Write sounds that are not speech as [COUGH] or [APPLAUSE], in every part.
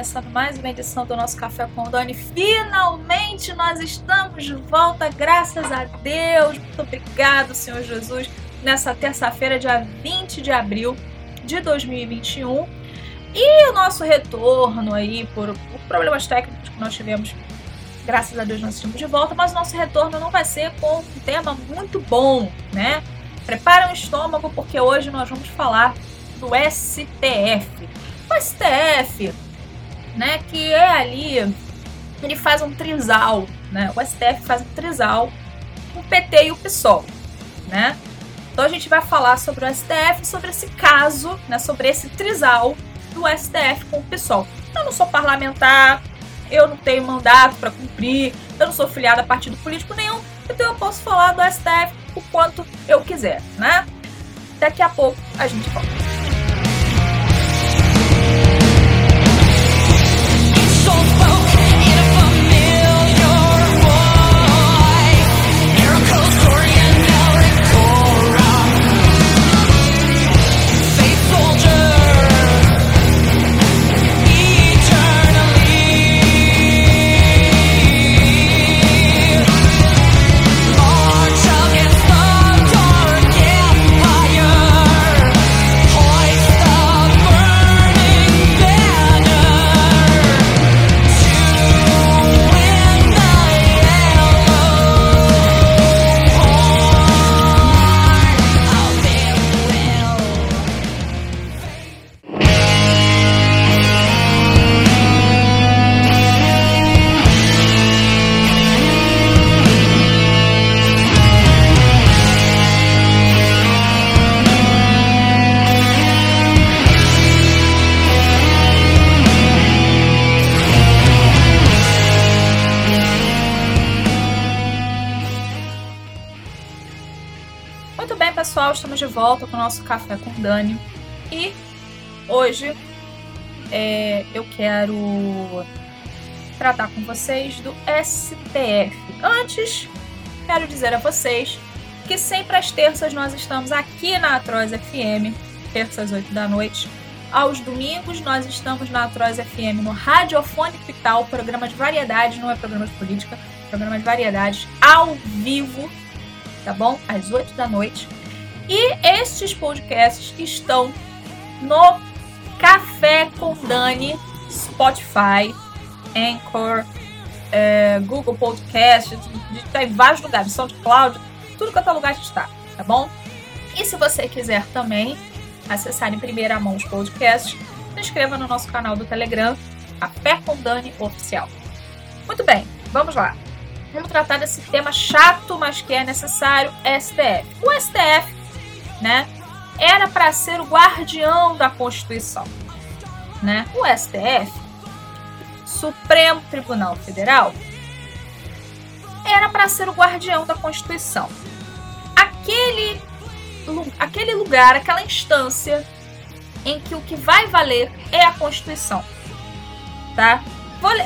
começando mais uma edição do nosso Café com Dani. Finalmente nós estamos de volta, graças a Deus. Muito obrigado, Senhor Jesus, nessa terça-feira, dia 20 de abril de 2021. E o nosso retorno aí, por, por problemas técnicos que nós tivemos, graças a Deus nós estamos de volta, mas o nosso retorno não vai ser com um tema muito bom, né? Prepara o estômago, porque hoje nós vamos falar do STF o STF, né, que é ali, ele faz um trisal, né? O STF faz um trisal com o PT e o PSOL, né? Então a gente vai falar sobre o STF, sobre esse caso, né, sobre esse trisal do STF com o PSOL. Eu não sou parlamentar, eu não tenho mandato para cumprir, eu não sou filiada a partido político nenhum, então eu posso falar do STF o quanto eu quiser, né? Daqui a pouco a gente volta. Volta com o nosso Café com Dani. E hoje é, eu quero tratar com vocês do STF. Antes, quero dizer a vocês que sempre às terças nós estamos aqui na Atroz FM, terças 8 da noite. Aos domingos nós estamos na Atroz FM no Radiofone Pital, programa de variedades, não é programa de política, programa de variedades ao vivo, tá bom? Às 8 da noite. E estes podcasts estão no Café com Dani, Spotify, Anchor, é, Google Podcast, está em vários lugares, SoundCloud, tudo quanto é lugar está, tá bom? E se você quiser também acessar em primeira mão os podcasts, se inscreva no nosso canal do Telegram, Café com Dani Oficial. Muito bem, vamos lá. Vamos tratar desse tema chato, mas que é necessário, STF. O STF né? Era para ser o guardião da Constituição, né? O STF, Supremo Tribunal Federal, era para ser o guardião da Constituição. Aquele aquele lugar, aquela instância em que o que vai valer é a Constituição, tá?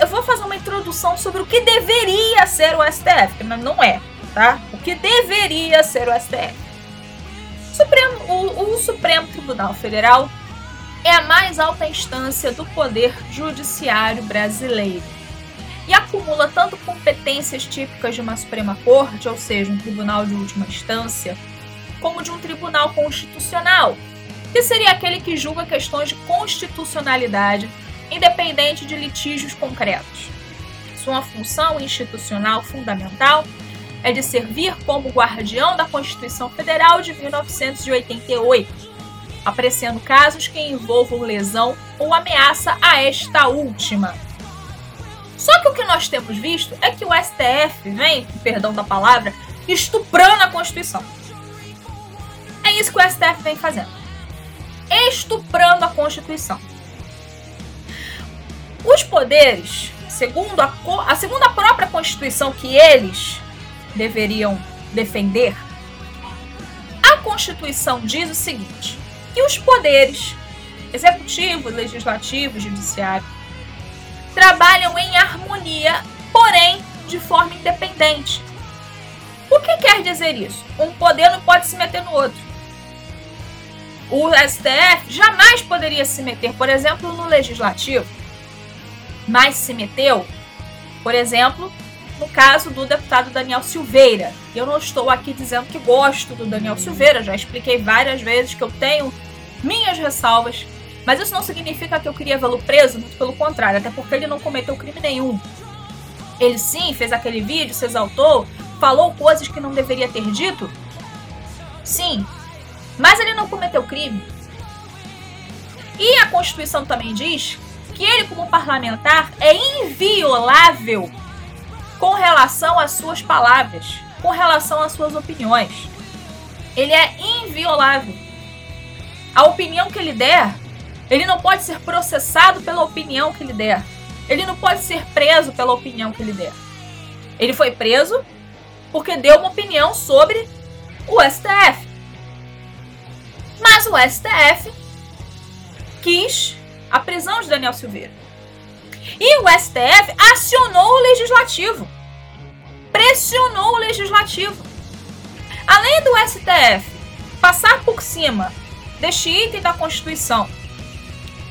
eu vou fazer uma introdução sobre o que deveria ser o STF, que não é, tá? O que deveria ser o STF. Supremo, o, o Supremo Tribunal Federal é a mais alta instância do poder judiciário brasileiro e acumula tanto competências típicas de uma Suprema Corte, ou seja, um tribunal de última instância, como de um tribunal constitucional, que seria aquele que julga questões de constitucionalidade, independente de litígios concretos. Sua função institucional fundamental é de servir como guardião da Constituição Federal de 1988, apreciando casos que envolvam lesão ou ameaça a esta última. Só que o que nós temos visto é que o STF vem, perdão da palavra, estuprando a Constituição. É isso que o STF vem fazendo. Estuprando a Constituição. Os poderes, segundo a, a segundo a própria Constituição que eles deveriam defender? A Constituição diz o seguinte: que os poderes executivo, legislativo, judiciário trabalham em harmonia, porém de forma independente. O que quer dizer isso? Um poder não pode se meter no outro. O STF jamais poderia se meter, por exemplo, no legislativo. mais se meteu, por exemplo, no caso do deputado Daniel Silveira. Eu não estou aqui dizendo que gosto do Daniel Silveira, já expliquei várias vezes que eu tenho minhas ressalvas, mas isso não significa que eu queria vê-lo preso, muito pelo contrário, até porque ele não cometeu crime nenhum. Ele sim fez aquele vídeo, se exaltou, falou coisas que não deveria ter dito. Sim, mas ele não cometeu crime. E a Constituição também diz que ele, como parlamentar, é inviolável com relação às suas palavras, com relação às suas opiniões. Ele é inviolável. A opinião que ele der, ele não pode ser processado pela opinião que ele der. Ele não pode ser preso pela opinião que ele der. Ele foi preso porque deu uma opinião sobre o STF. Mas o STF quis a prisão de Daniel Silveira. E o STF acionou o legislativo. Pressionou o legislativo. Além do STF passar por cima deste item da Constituição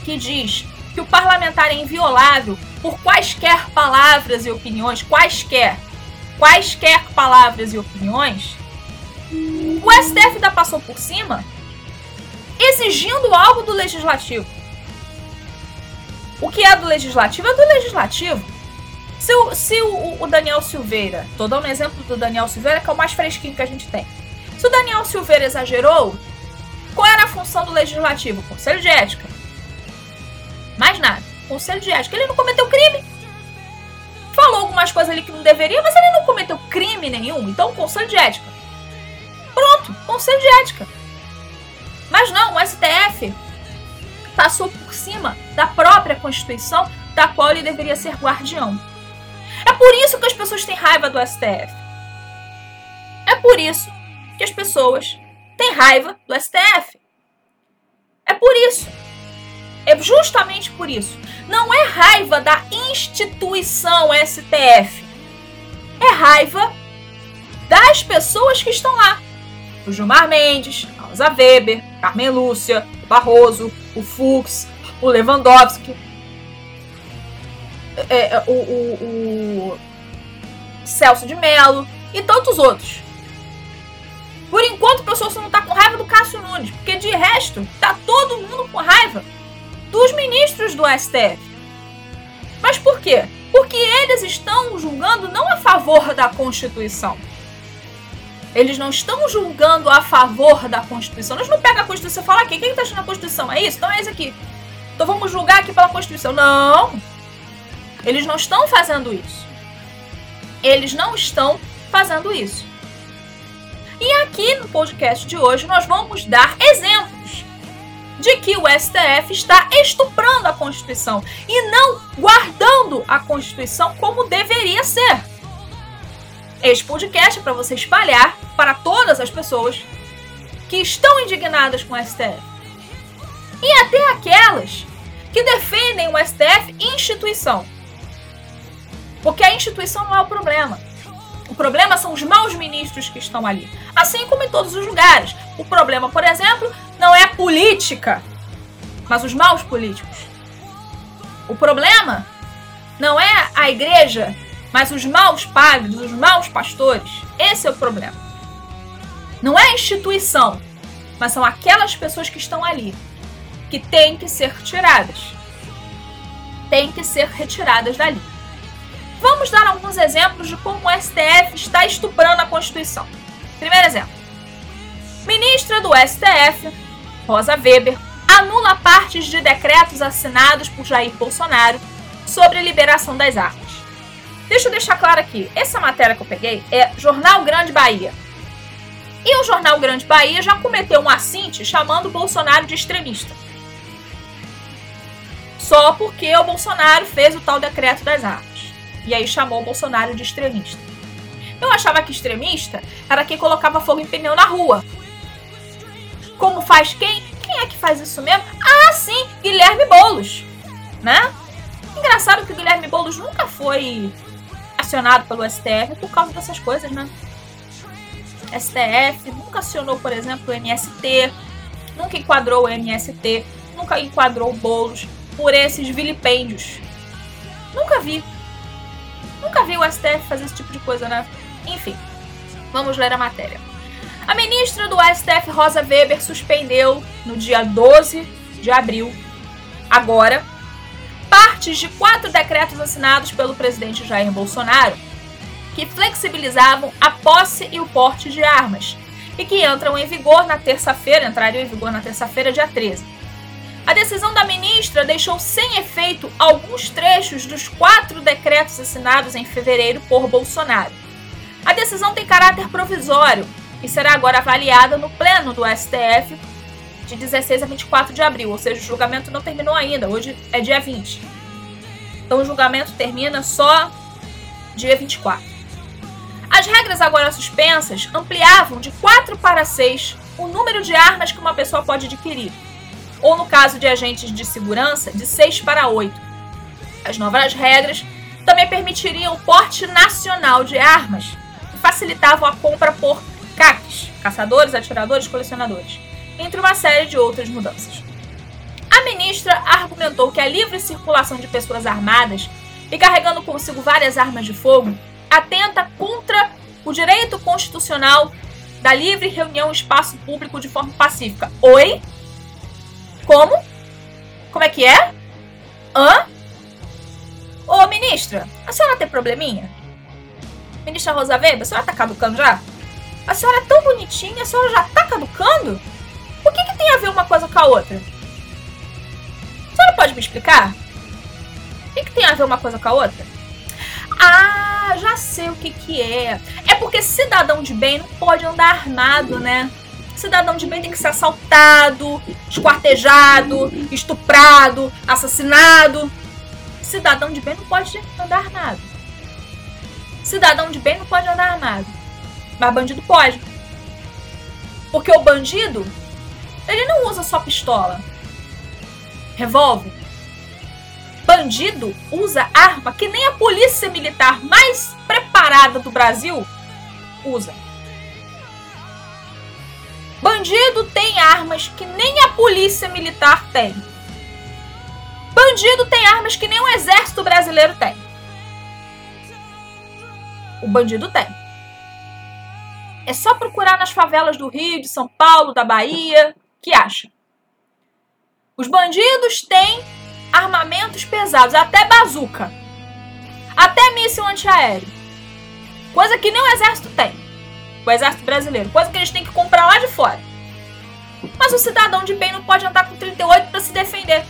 que diz que o parlamentar é inviolável por quaisquer palavras e opiniões, quaisquer, quaisquer palavras e opiniões, o STF ainda passou por cima exigindo algo do legislativo. O que é do legislativo é do legislativo. Se o, se o, o Daniel Silveira, tô dando um exemplo do Daniel Silveira, que é o mais fresquinho que a gente tem. Se o Daniel Silveira exagerou, qual era a função do legislativo? Conselho de ética. Mais nada. Conselho de ética. Ele não cometeu crime. Falou algumas coisas ali que não deveria, mas ele não cometeu crime nenhum. Então, conselho de ética. Pronto, conselho de ética. Mas não, o STF passou por cima da própria Constituição, da qual ele deveria ser guardião. É por isso que as pessoas têm raiva do STF. É por isso que as pessoas têm raiva do STF. É por isso. É justamente por isso. Não é raiva da instituição STF. É raiva das pessoas que estão lá. O Gilmar Mendes, a Rosa Weber, Carmen Lúcia, o Barroso, o Fux, o Lewandowski, é, é, o, o, o Celso de Mello e tantos outros. Por enquanto, o pessoal só não tá com raiva do Cássio Nunes, porque de resto, tá todo mundo com raiva dos ministros do STF. Mas por quê? Porque eles estão julgando não a favor da Constituição. Eles não estão julgando a favor da Constituição. Eles não pegam a Constituição e falam aqui, quem está achando a Constituição? É isso? Então é isso aqui. Então vamos julgar aqui pela Constituição. Não! Eles não estão fazendo isso. Eles não estão fazendo isso. E aqui no podcast de hoje nós vamos dar exemplos de que o STF está estuprando a Constituição e não guardando a Constituição como deveria ser. Este podcast é para você espalhar para todas as pessoas que estão indignadas com o STF. E até aquelas que defendem o STF instituição. Porque a instituição não é o problema. O problema são os maus ministros que estão ali. Assim como em todos os lugares. O problema, por exemplo, não é a política, mas os maus políticos. O problema não é a igreja, mas os maus padres, os maus pastores. Esse é o problema. Não é a instituição, mas são aquelas pessoas que estão ali, que têm que ser tiradas. Têm que ser retiradas dali. Vamos dar alguns exemplos de como o STF está estuprando a Constituição. Primeiro exemplo. Ministra do STF, Rosa Weber, anula partes de decretos assinados por Jair Bolsonaro sobre liberação das armas. Deixa eu deixar claro aqui, essa matéria que eu peguei é Jornal Grande Bahia. E o Jornal Grande Bahia já cometeu um assinte chamando Bolsonaro de extremista. Só porque o Bolsonaro fez o tal decreto das armas. E aí chamou o Bolsonaro de extremista. Eu achava que extremista era quem colocava fogo em pneu na rua. Como faz quem? Quem é que faz isso mesmo? Ah, sim, Guilherme Bolos, né? Engraçado que o Guilherme Bolos nunca foi acionado pelo STF por causa dessas coisas, né? STF nunca acionou, por exemplo, o MST, nunca enquadrou o MST, nunca enquadrou o Bolos por esses vilipêndios Nunca vi. Nunca vi o STF fazer esse tipo de coisa, né? Enfim, vamos ler a matéria. A ministra do STF, Rosa Weber, suspendeu no dia 12 de abril, agora, partes de quatro decretos assinados pelo presidente Jair Bolsonaro que flexibilizavam a posse e o porte de armas e que entram em vigor na terça-feira, entrariam em vigor na terça-feira, dia 13. A decisão da ministra deixou sem efeito alguns trechos dos quatro decretos assinados em fevereiro por Bolsonaro. A decisão tem caráter provisório e será agora avaliada no pleno do STF de 16 a 24 de abril, ou seja, o julgamento não terminou ainda, hoje é dia 20. Então o julgamento termina só dia 24. As regras agora suspensas ampliavam de 4 para 6 o número de armas que uma pessoa pode adquirir, ou no caso de agentes de segurança, de 6 para 8. As novas regras também permitiriam o porte nacional de armas e facilitavam a compra por CACs, caçadores, atiradores, colecionadores, entre uma série de outras mudanças. A ministra argumentou que a livre circulação de pessoas armadas e carregando consigo várias armas de fogo atenta contra o direito constitucional da livre reunião em espaço público de forma pacífica. Oi? Como? Como é que é? Hã? Ô, ministra, a senhora tem probleminha? Ministra Rosa Weber, a senhora tá caducando já? A senhora é tão bonitinha, a senhora já tá caducando? O que, que tem a ver uma coisa com a outra? A senhora pode me explicar? O que, que tem a ver uma coisa com a outra? Ah, já sei o que que é. É porque cidadão de bem não pode andar armado, né? Cidadão de bem tem que ser assaltado, esquartejado, estuprado, assassinado. Cidadão de bem não pode andar armado. Cidadão de bem não pode andar armado. Mas bandido pode. Porque o bandido, ele não usa só pistola. Revólver bandido usa arma que nem a polícia militar mais preparada do Brasil usa. Bandido tem armas que nem a polícia militar tem. Bandido tem armas que nem o exército brasileiro tem. O bandido tem. É só procurar nas favelas do Rio, de São Paulo, da Bahia, que acha. Os bandidos têm armamentos pesados, até bazuca, até míssil antiaéreo. Coisa que nem o exército tem. O exército brasileiro. Coisa que eles têm que comprar lá de fora. Mas o cidadão de bem não pode andar com 38 para se defender.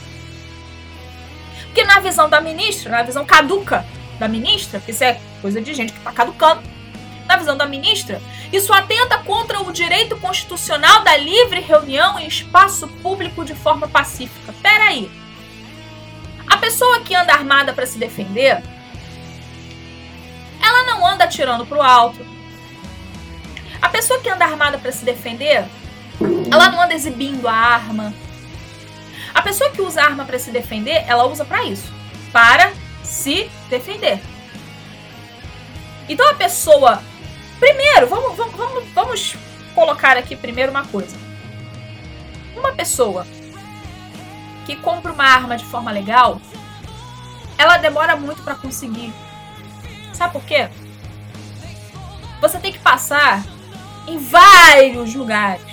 Porque na visão da ministra, na visão caduca da ministra, que isso é coisa de gente que está caducando, na visão da ministra, isso atenta contra o direito constitucional da livre reunião em espaço público de forma pacífica. Peraí. aí. A pessoa que anda armada para se defender, ela não anda atirando para o alto. A pessoa que anda armada para se defender, ela não anda exibindo a arma. A pessoa que usa arma para se defender, ela usa para isso, para se defender. Então a pessoa, primeiro, vamos, vamos, vamos, vamos colocar aqui primeiro uma coisa. Uma pessoa que compra uma arma de forma legal, ela demora muito para conseguir. Sabe por quê? Você tem que passar em vários lugares.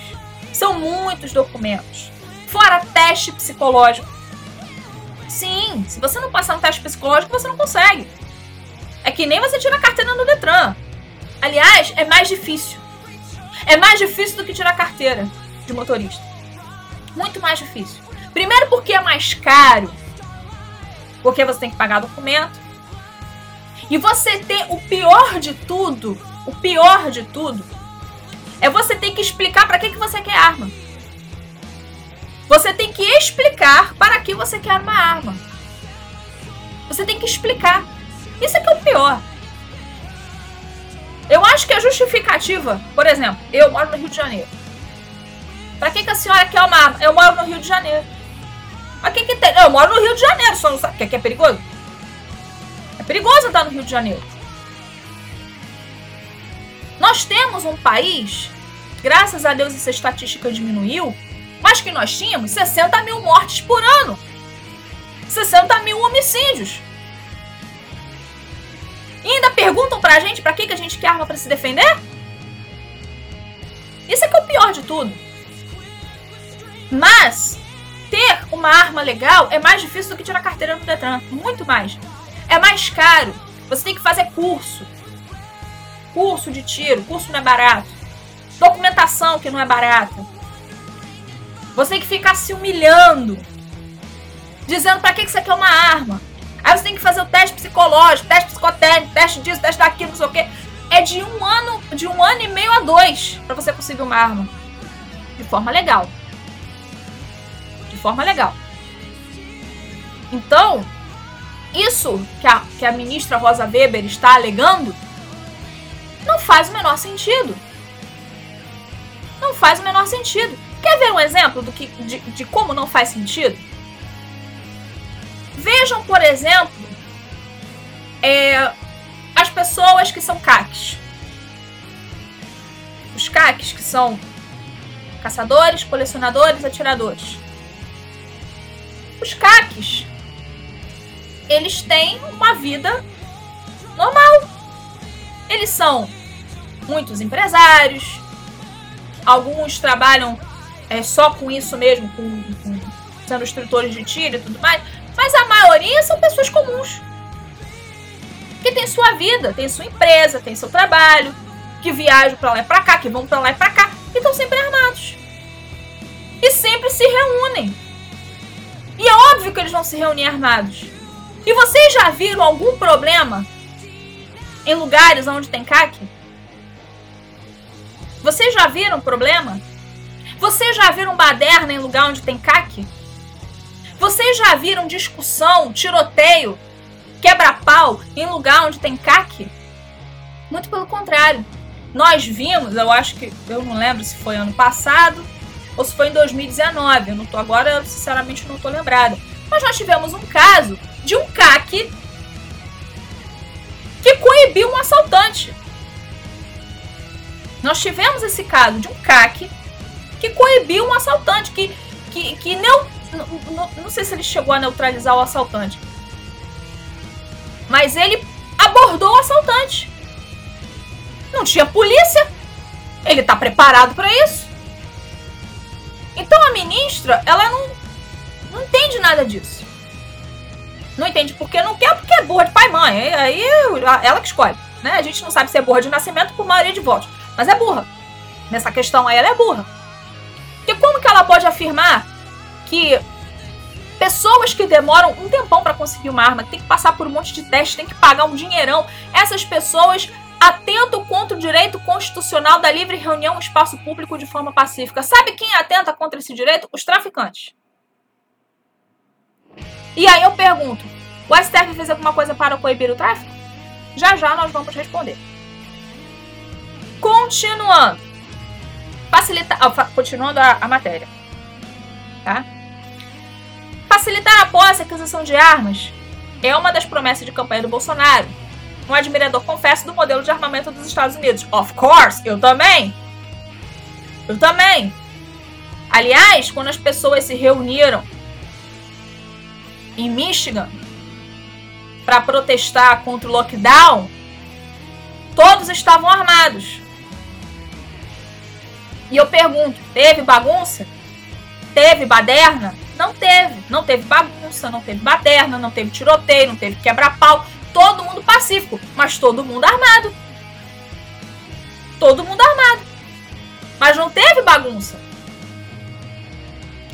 São muitos documentos. Fora teste psicológico. Sim, se você não passar no teste psicológico, você não consegue. É que nem você tira a carteira no Detran. Aliás, é mais difícil. É mais difícil do que tirar a carteira de motorista. Muito mais difícil. Primeiro porque é mais caro. Porque você tem que pagar documento. E você tem o pior de tudo, o pior de tudo, é você ter que explicar para que, que você quer arma. Você tem que explicar para que você quer uma arma. Você tem que explicar. Isso é que é o pior. Eu acho que a justificativa, por exemplo, eu moro no Rio de Janeiro. Para que, que a senhora quer uma arma? Eu moro no Rio de Janeiro. Mas que que tem? Eu moro no Rio de Janeiro, só não sabe. Quer que é perigoso? É perigoso andar no Rio de Janeiro. Nós temos um país, graças a Deus essa estatística diminuiu, mas que nós tínhamos 60 mil mortes por ano. 60 mil homicídios. Ainda perguntam pra gente pra que, que a gente quer arma para se defender? Isso é que é o pior de tudo. Mas ter uma arma legal é mais difícil do que tirar carteira no Detran. Muito mais. É mais caro. Você tem que fazer curso. Curso de tiro. Curso não é barato. Documentação que não é barata. Você tem que ficar se humilhando. Dizendo para que, que você quer uma arma. Aí você tem que fazer o teste psicológico, teste psicotécnico, teste disso, teste daquilo, não sei o quê. É de um ano, de um ano e meio a dois para você conseguir uma arma. De forma legal forma legal. Então, isso que a, que a ministra Rosa Weber está alegando não faz o menor sentido. Não faz o menor sentido. Quer ver um exemplo do que, de, de como não faz sentido? Vejam, por exemplo, é, as pessoas que são CACs. Os CACs que são caçadores, colecionadores, atiradores. Os caques, eles têm uma vida normal. Eles são muitos empresários, alguns trabalham é, só com isso mesmo, com, com, sendo instrutores de tiro e tudo mais, mas a maioria são pessoas comuns. Que tem sua vida, tem sua empresa, tem seu trabalho, que viajam para lá e para cá, que vão para lá e para cá, e estão sempre armados. E sempre se reúnem e é óbvio que eles vão se reunir armados. E vocês já viram algum problema em lugares onde tem CAC? Vocês já viram problema? Vocês já viram baderna em lugar onde tem CAC? Vocês já viram discussão, tiroteio, quebra-pau em lugar onde tem CAC? Muito pelo contrário. Nós vimos, eu acho que, eu não lembro se foi ano passado ou se foi em 2019. Eu não tô agora, sinceramente, não tô lembrada. Mas nós tivemos um caso de um CAC que coibiu um assaltante. Nós tivemos esse caso de um CAC que coibiu um assaltante, que, que, que não, não, não sei se ele chegou a neutralizar o assaltante, mas ele abordou o assaltante. Não tinha polícia, ele tá preparado para isso. Então a ministra, ela não, não entende nada disso. Não entende porque não quer, porque é burra de pai e mãe. Aí ela que escolhe. Né? A gente não sabe se é burra de nascimento por maioria de votos. Mas é burra. Nessa questão aí, ela é burra. Porque como que ela pode afirmar que pessoas que demoram um tempão para conseguir uma arma, que tem que passar por um monte de testes, tem que pagar um dinheirão, essas pessoas atento contra o direito constitucional da livre reunião em espaço público de forma pacífica. Sabe quem atenta contra esse direito? Os traficantes. E aí eu pergunto: o STF fez alguma coisa para coibir o tráfico? Já já nós vamos responder. Continuando. Facilitar. Oh, continuando a, a matéria. Tá? Facilitar a posse e aquisição de armas é uma das promessas de campanha do Bolsonaro um admirador, confesso, do modelo de armamento dos Estados Unidos. Of course, eu também. Eu também. Aliás, quando as pessoas se reuniram em Michigan para protestar contra o lockdown, todos estavam armados. E eu pergunto: teve bagunça? Teve baderna? Não teve. Não teve bagunça, não teve baderna, não teve tiroteio, não teve quebra-pau todo mundo pacífico, mas todo mundo armado. Todo mundo armado. Mas não teve bagunça.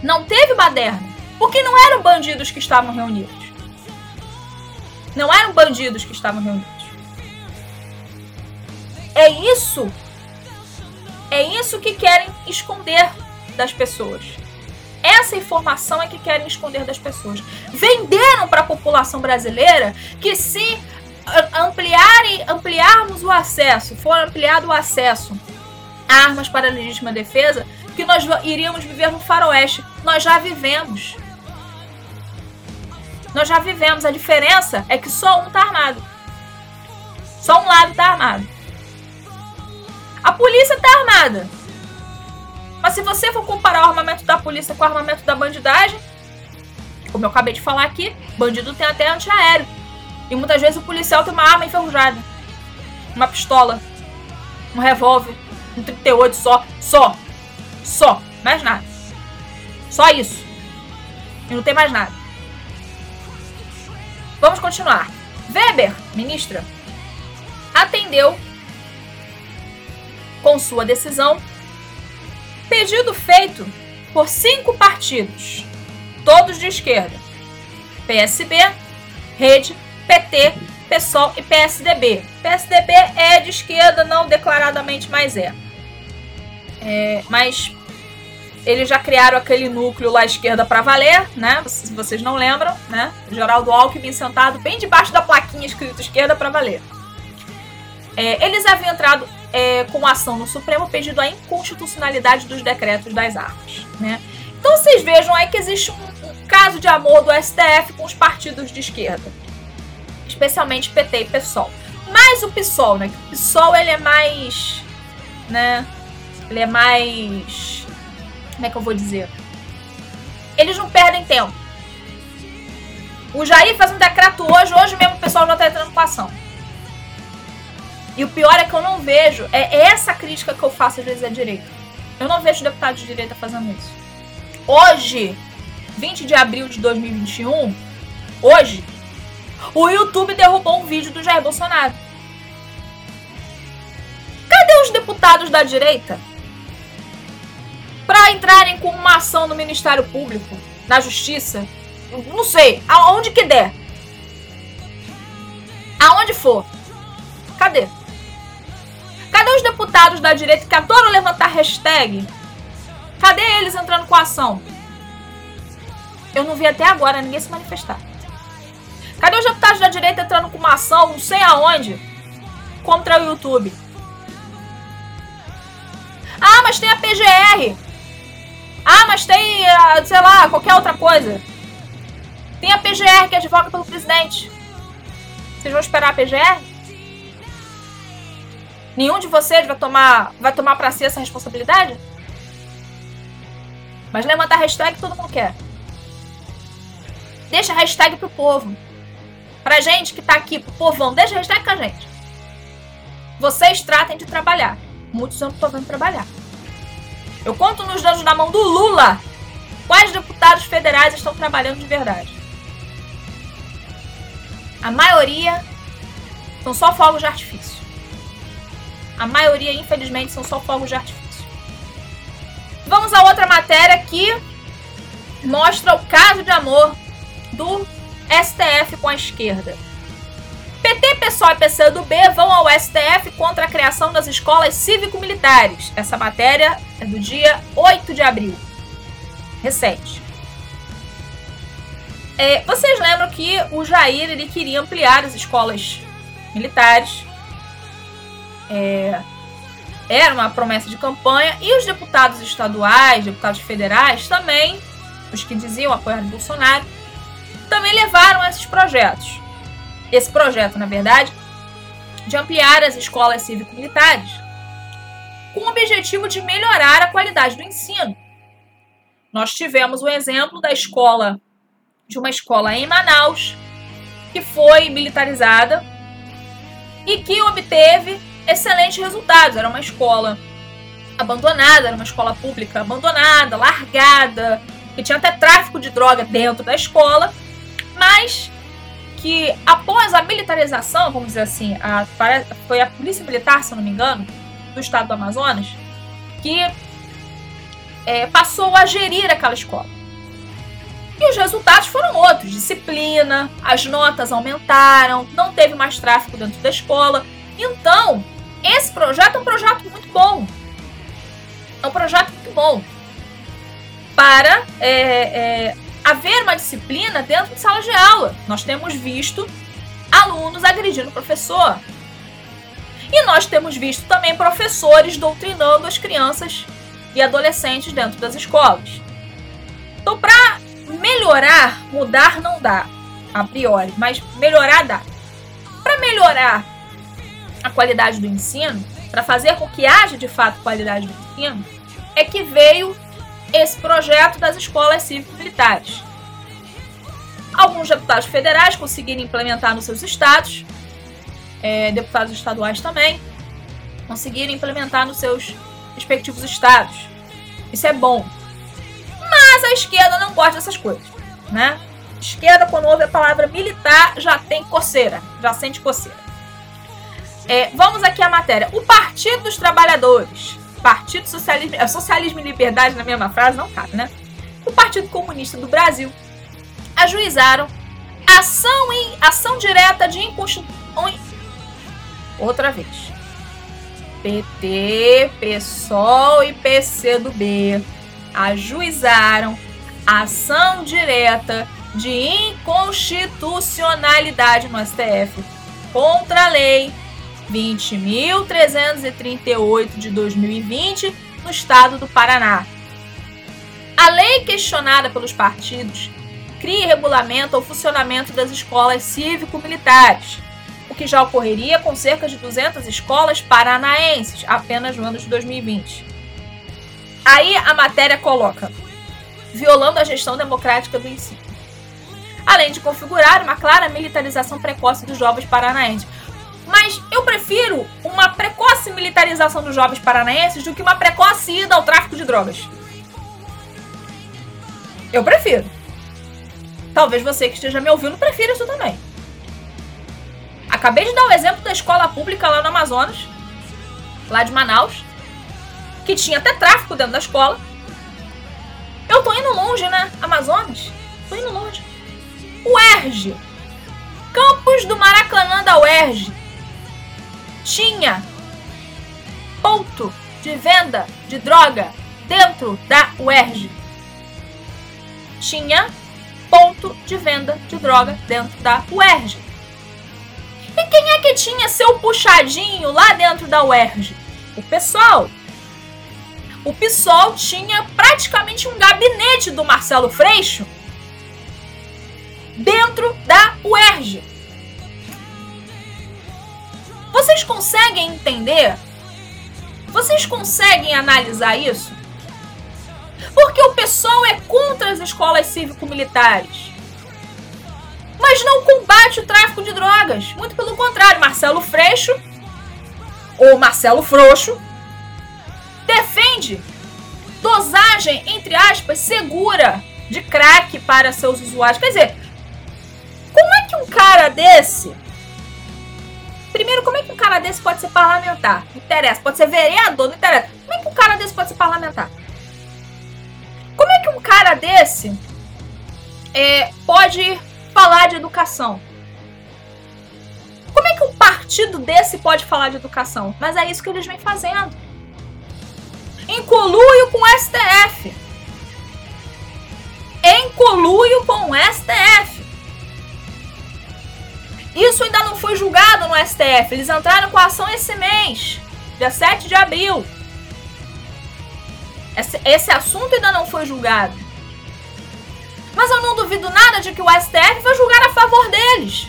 Não teve baderna. Porque não eram bandidos que estavam reunidos. Não eram bandidos que estavam reunidos. É isso. É isso que querem esconder das pessoas. Essa informação é que querem esconder das pessoas. Venderam para a população brasileira que se ampliarem, ampliarmos o acesso, for ampliado o acesso a armas para a legítima defesa, que nós iríamos viver no faroeste. Nós já vivemos. Nós já vivemos. A diferença é que só um está armado. Só um lado está armado. A polícia está armada. Mas se você for comparar o armamento da polícia com o armamento da bandidagem, como eu acabei de falar aqui, bandido tem até antiaéreo. E muitas vezes o policial tem uma arma enferrujada. uma pistola, um revólver, um 38 só, só, só, mais nada. Só isso. E não tem mais nada. Vamos continuar. Weber, ministra, atendeu com sua decisão pedido feito por cinco partidos, todos de esquerda: PSB, Rede, PT, PSOL e PSDB. PSDB é de esquerda, não declaradamente, mas é. é mas eles já criaram aquele núcleo lá à esquerda para valer, né? Se vocês não lembram, né? Geraldo Alckmin sentado bem debaixo da plaquinha escrito esquerda para valer. É, eles haviam entrado é, com ação no Supremo pedindo a inconstitucionalidade dos decretos das armas, né? Então vocês vejam aí que existe um, um caso de amor do STF com os partidos de esquerda especialmente PT e PSOL. Mas o PSOL, né? O PSOL ele é mais, né? Ele é mais, como é que eu vou dizer? Eles não perdem tempo. O Jair faz um decreto hoje, hoje mesmo o pessoal já está entrando com ação. E o pior é que eu não vejo, é essa crítica que eu faço às vezes à direita. Eu não vejo deputados de direita fazendo isso. Hoje, 20 de abril de 2021, hoje, o YouTube derrubou um vídeo do Jair Bolsonaro. Cadê os deputados da direita? Para entrarem com uma ação no Ministério Público, na Justiça, não sei, aonde que der. Aonde for. Cadê? Cadê os deputados da direita que adoram levantar hashtag? Cadê eles entrando com ação? Eu não vi até agora ninguém se manifestar. Cadê os deputados da direita entrando com uma ação, não sei aonde, contra o YouTube? Ah, mas tem a PGR. Ah, mas tem, ah, sei lá, qualquer outra coisa. Tem a PGR que advoga pelo presidente. Vocês vão esperar a PGR? Nenhum de vocês vai tomar, vai tomar para si essa responsabilidade? Mas levantar hashtag todo mundo quer. Deixa a hashtag pro povo. Pra gente que tá aqui, pro povão, deixa a hashtag com a gente. Vocês tratem de trabalhar. Muitos não tô vendo trabalhar. Eu conto nos dedos na mão do Lula quais deputados federais estão trabalhando de verdade. A maioria são só fogos de artifício. A maioria, infelizmente, são só fogos de artifício. Vamos a outra matéria que mostra o caso de amor do STF com a esquerda. PT, PSOL e PCdoB vão ao STF contra a criação das escolas cívico-militares. Essa matéria é do dia 8 de abril. Recente. É, vocês lembram que o Jair ele queria ampliar as escolas militares. É, era uma promessa de campanha. E os deputados estaduais, deputados federais também, os que diziam apoiar Bolsonaro, também levaram esses projetos. Esse projeto, na verdade, de ampliar as escolas cívico-militares, com o objetivo de melhorar a qualidade do ensino. Nós tivemos o exemplo da escola, de uma escola em Manaus, que foi militarizada e que obteve excelentes resultados. Era uma escola abandonada, era uma escola pública abandonada, largada, que tinha até tráfico de droga dentro da escola, mas que após a militarização, vamos dizer assim, a, foi a polícia militar, se não me engano, do estado do Amazonas, que é, passou a gerir aquela escola. E os resultados foram outros: disciplina, as notas aumentaram, não teve mais tráfico dentro da escola. Então, esse projeto é um projeto muito bom. É um projeto muito bom para é, é, haver uma disciplina dentro de sala de aula. Nós temos visto alunos agredindo o professor. E nós temos visto também professores doutrinando as crianças e adolescentes dentro das escolas. Então, para melhorar, mudar não dá, a priori, mas melhorar dá. Para melhorar a qualidade do ensino, para fazer com que haja de fato qualidade do ensino, é que veio esse projeto das escolas cívico-militares. Alguns deputados federais conseguiram implementar nos seus estados. é, deputados estaduais também, conseguiram implementar nos seus respectivos estados. Isso é bom. Mas a esquerda não gosta dessas coisas, né? Esquerda, quando ouve a palavra militar, já tem coceira, já sente coceira. É, vamos aqui à matéria. O Partido dos Trabalhadores, Partido Socialismo, é, Socialismo e Liberdade na mesma frase, não cabe, né? O Partido Comunista do Brasil ajuizaram ação em ação direta de inconstitucionalidade. Outra vez. PT, PSOL e PCdoB ajuizaram ação direta de inconstitucionalidade no STF contra a lei 20.338 de 2020 no estado do Paraná. A lei questionada pelos partidos cria e regulamenta o funcionamento das escolas cívico-militares, o que já ocorreria com cerca de 200 escolas paranaenses apenas no ano de 2020. Aí a matéria coloca: violando a gestão democrática do ensino. Além de configurar uma clara militarização precoce dos jovens paranaenses. Mas eu prefiro uma precoce militarização dos jovens paranaenses do que uma precoce ida ao tráfico de drogas. Eu prefiro. Talvez você que esteja me ouvindo prefira isso também. Acabei de dar o exemplo da escola pública lá no Amazonas, lá de Manaus, que tinha até tráfico dentro da escola. Eu tô indo longe, né? Amazonas? Tô indo longe. O ERJ. Campus do Maracanã da UERJ tinha ponto de venda de droga dentro da UERJ. Tinha ponto de venda de droga dentro da UERJ. E quem é que tinha seu puxadinho lá dentro da UERJ? O pessoal. O PSOL tinha praticamente um gabinete do Marcelo Freixo dentro da UERJ. Vocês conseguem entender? Vocês conseguem analisar isso? Porque o pessoal é contra as escolas cívico-militares. Mas não combate o tráfico de drogas. Muito pelo contrário, Marcelo Freixo, ou Marcelo Frouxo, defende dosagem, entre aspas, segura de crack para seus usuários. Quer dizer, como é que um cara desse. Primeiro, como é que um cara desse pode ser parlamentar? Não interessa. Pode ser vereador, não interessa. Como é que um cara desse pode ser parlamentar? Como é que um cara desse é, pode falar de educação? Como é que um partido desse pode falar de educação? Mas é isso que eles vêm fazendo. Em coluio com o STF. Em coluio com o STF. Isso ainda não foi julgado no STF. Eles entraram com a ação esse mês, dia 7 de abril. Esse, esse assunto ainda não foi julgado. Mas eu não duvido nada de que o STF vai julgar a favor deles.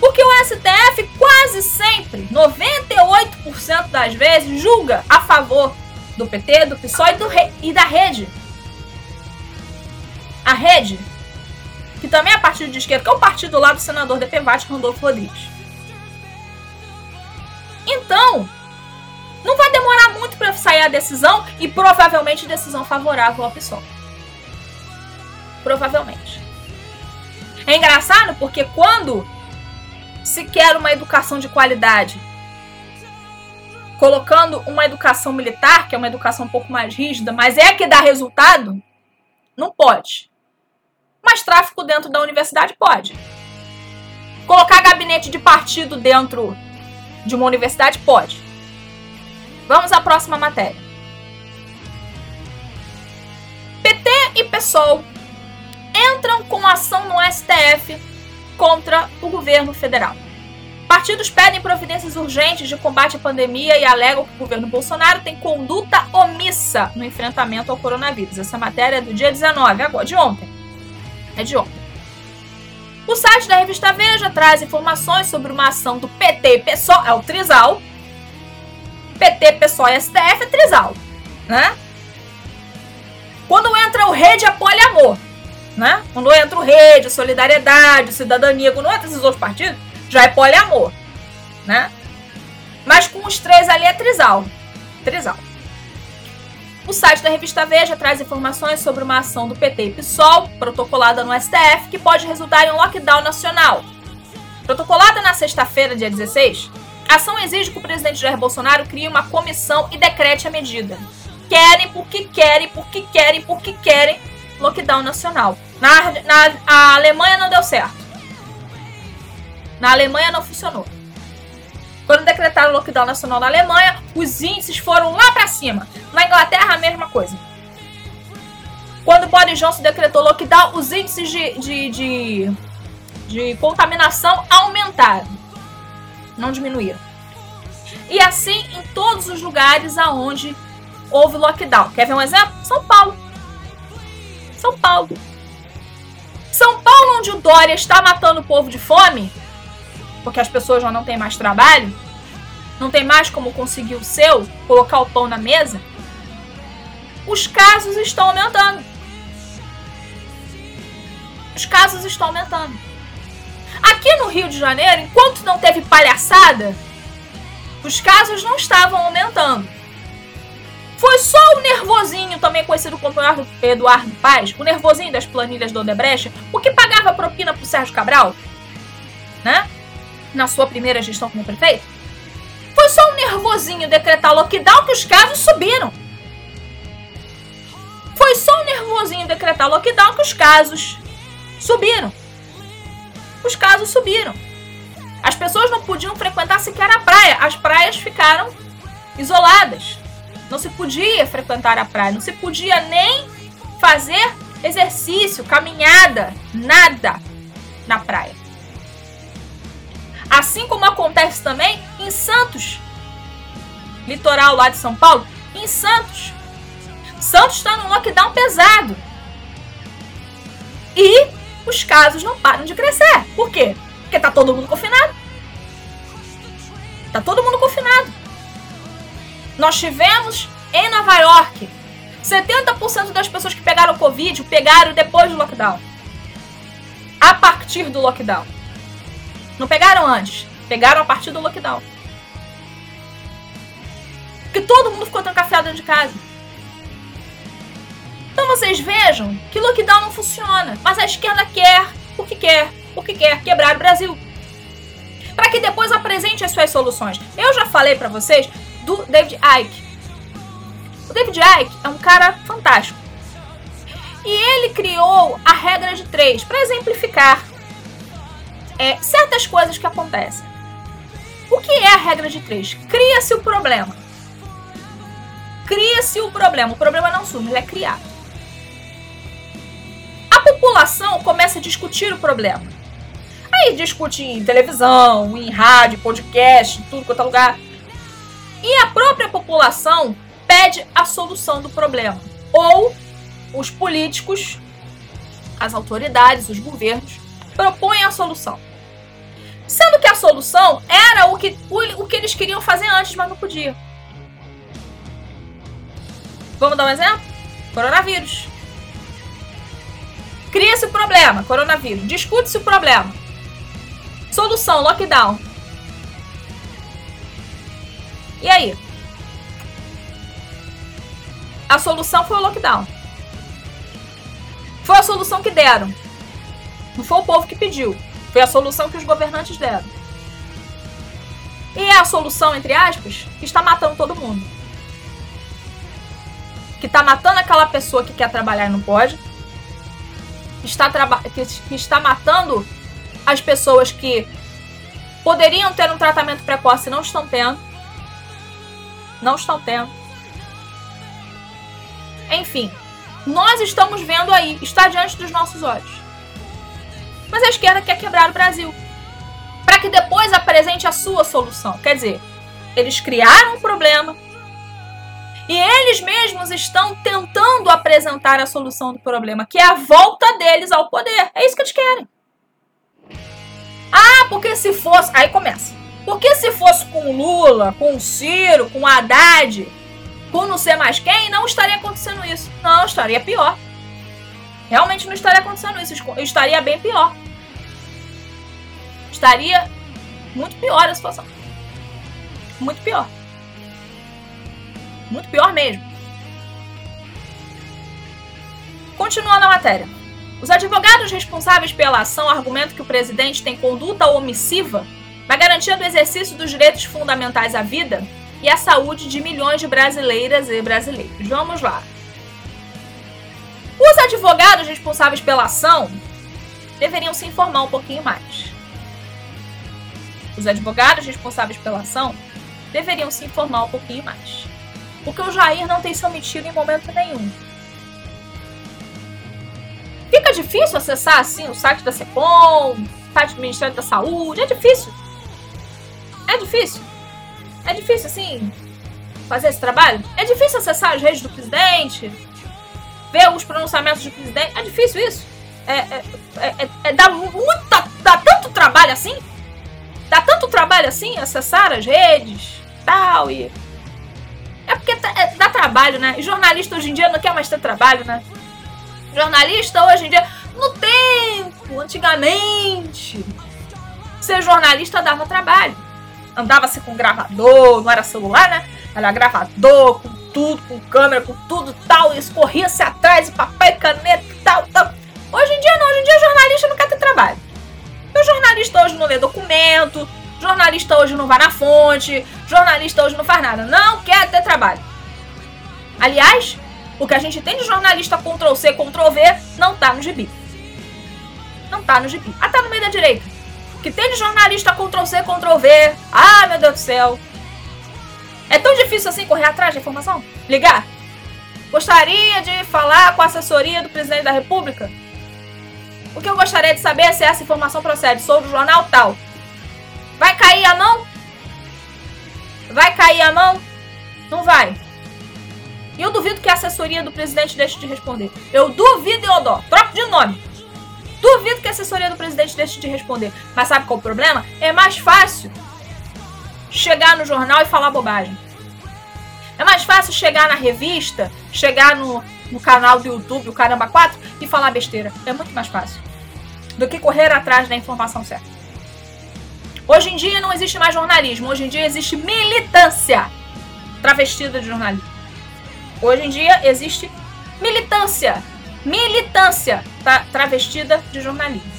Porque o STF quase sempre, 98% das vezes, julga a favor do PT, do PSOL e, do, e da rede. A rede, que também é partido de esquerda, que é o partido lá do senador DPVAT, Randolfo Rodrigues. Então, não vai demorar muito para sair a decisão e provavelmente decisão favorável ao PSOL. Provavelmente. É engraçado porque quando se quer uma educação de qualidade, colocando uma educação militar, que é uma educação um pouco mais rígida, mas é que dá resultado, não pode. Mas tráfico dentro da universidade pode. Colocar gabinete de partido dentro de uma universidade pode. Vamos à próxima matéria. PT e PSOL entram com ação no STF contra o governo federal. Partidos pedem providências urgentes de combate à pandemia e alegam que o governo Bolsonaro tem conduta omissa no enfrentamento ao coronavírus. Essa matéria é do dia 19, agora, de ontem. É de ontem. O site da revista Veja traz informações sobre uma ação do PT PSOL, é o Trisal, PT, PSOL e STF é trisal, né? Quando entra o rede, apoio amor, né? Quando entra o rede, solidariedade, cidadania, quando entra esses outros partidos, já é poliamor. né? Mas com os três ali é trisal. Trisal. O site da revista Veja traz informações sobre uma ação do PT e PSOL, protocolada no STF, que pode resultar em um lockdown nacional. Protocolada na sexta-feira, dia 16, a ação exige que o presidente Jair Bolsonaro crie uma comissão e decrete a medida. Querem porque querem, porque querem, porque querem lockdown nacional. Na, na a Alemanha não deu certo. Na Alemanha não funcionou. Quando decretaram o lockdown nacional na Alemanha, os índices foram lá para cima. Na Inglaterra, a mesma coisa. Quando Boris Johnson decretou lockdown, os índices de, de, de, de contaminação aumentaram, não diminuíram. E assim em todos os lugares aonde houve lockdown. Quer ver um exemplo? São Paulo. São Paulo. São Paulo, onde o Dória está matando o povo de fome, porque as pessoas já não têm mais trabalho, não tem mais como conseguir o seu, colocar o pão na mesa, os casos estão aumentando. Os casos estão aumentando. Aqui no Rio de Janeiro, enquanto não teve palhaçada, os casos não estavam aumentando. Foi só o nervosinho, também conhecido como Eduardo Paz, o nervosinho das planilhas do Odebrecht, o que pagava propina pro Sérgio Cabral, né? Na sua primeira gestão como prefeito? Foi só um nervosinho decretar lockdown que os casos subiram. Foi só um nervosinho decretar lockdown que os casos subiram. Os casos subiram. As pessoas não podiam frequentar sequer a praia. As praias ficaram isoladas. Não se podia frequentar a praia. Não se podia nem fazer exercício, caminhada, nada na praia. Assim como acontece também em Santos, litoral lá de São Paulo, em Santos. Santos está num lockdown pesado. E os casos não param de crescer. Por quê? Porque tá todo mundo confinado. Tá todo mundo confinado. Nós tivemos em Nova York 70% das pessoas que pegaram Covid pegaram depois do lockdown. A partir do lockdown. Não pegaram antes, pegaram a partir do lockdown. Porque todo mundo ficou trancafiado dentro de casa. Então vocês vejam que lockdown não funciona, mas a esquerda quer o que quer, o que quer quebrar o Brasil. Para que depois apresente as suas soluções. Eu já falei para vocês do David Icke. O David Icke é um cara fantástico. E ele criou a regra de três para exemplificar é, certas coisas que acontecem. O que é a regra de três? Cria-se o problema. Cria-se o problema. O problema não surge, ele é criado. A população começa a discutir o problema. Aí discute em televisão, em rádio, podcast, em tudo quanto é lugar. E a própria população pede a solução do problema. Ou os políticos, as autoridades, os governos propõem a solução. Sendo que a solução era o que, o, o que eles queriam fazer antes, mas não podiam. Vamos dar um exemplo? Coronavírus. Cria-se o problema, coronavírus. Discute-se o problema. Solução, lockdown. E aí? A solução foi o lockdown. Foi a solução que deram. Não foi o povo que pediu. Foi a solução que os governantes deram. E é a solução, entre aspas, que está matando todo mundo. Que está matando aquela pessoa que quer trabalhar e não pode. Que está, que está matando as pessoas que poderiam ter um tratamento precoce e não estão tendo. Não estão tendo. Enfim, nós estamos vendo aí, está diante dos nossos olhos. Mas a esquerda quer quebrar o Brasil. Para que depois apresente a sua solução. Quer dizer, eles criaram um problema e eles mesmos estão tentando apresentar a solução do problema, que é a volta deles ao poder. É isso que eles querem. Ah, porque se fosse. Aí começa. Porque se fosse com Lula, com Ciro, com Haddad, com não sei mais quem, não estaria acontecendo isso. Não, estaria pior. Realmente não estaria acontecendo isso. Estaria bem pior estaria muito pior a situação. muito pior. Muito pior mesmo. Continuando a matéria. Os advogados responsáveis pela ação argumentam que o presidente tem conduta omissiva na garantia do exercício dos direitos fundamentais à vida e à saúde de milhões de brasileiras e brasileiros. Vamos lá. Os advogados responsáveis pela ação deveriam se informar um pouquinho mais. Os advogados responsáveis pela ação deveriam se informar um pouquinho mais. Porque o Jair não tem se omitido em momento nenhum. Fica difícil acessar assim o site da CEPOM, o site do Ministério da Saúde, é difícil. É difícil. É difícil assim fazer esse trabalho? É difícil acessar as redes do presidente, ver os pronunciamentos do presidente. É difícil isso? É, é, é, é, é dá muita, dá tanto trabalho assim? Dá tanto trabalho assim acessar as redes, tal e é porque tá, é, dá trabalho, né? E jornalista hoje em dia não quer mais ter trabalho, né? Jornalista hoje em dia, no tempo, antigamente, ser jornalista dava trabalho. Andava-se com gravador, não era celular, né? Era gravador, com tudo, com câmera, com tudo tal, e escorria-se atrás, e papel e caneta tal, tal. Hoje em dia não, hoje em dia jornalista não quer ter trabalho. O jornalista hoje não lê documento, jornalista hoje não vai na fonte, jornalista hoje não faz nada. Não quer ter trabalho. Aliás, o que a gente tem de jornalista Ctrl-C, Ctrl-V não tá no gibi. Não tá no gibi. Ah, tá no meio da direita. O que tem de jornalista Ctrl-C, Ctrl-V. Ah, meu Deus do céu. É tão difícil assim correr atrás da informação? Ligar? Gostaria de falar com a assessoria do presidente da República? O que eu gostaria de saber é se essa informação procede. Sou do jornal tal. Vai cair a mão? Vai cair a mão? Não vai. E eu duvido que a assessoria do presidente deixe de responder. Eu duvido, Eudó. Troco de nome. Duvido que a assessoria do presidente deixe de responder. Mas sabe qual é o problema? É mais fácil chegar no jornal e falar bobagem. É mais fácil chegar na revista, chegar no, no canal do YouTube, o Caramba 4, e falar besteira. É muito mais fácil. Do que correr atrás da informação certa. Hoje em dia não existe mais jornalismo. Hoje em dia existe militância travestida de jornalismo. Hoje em dia existe militância. Militância tra travestida de jornalismo.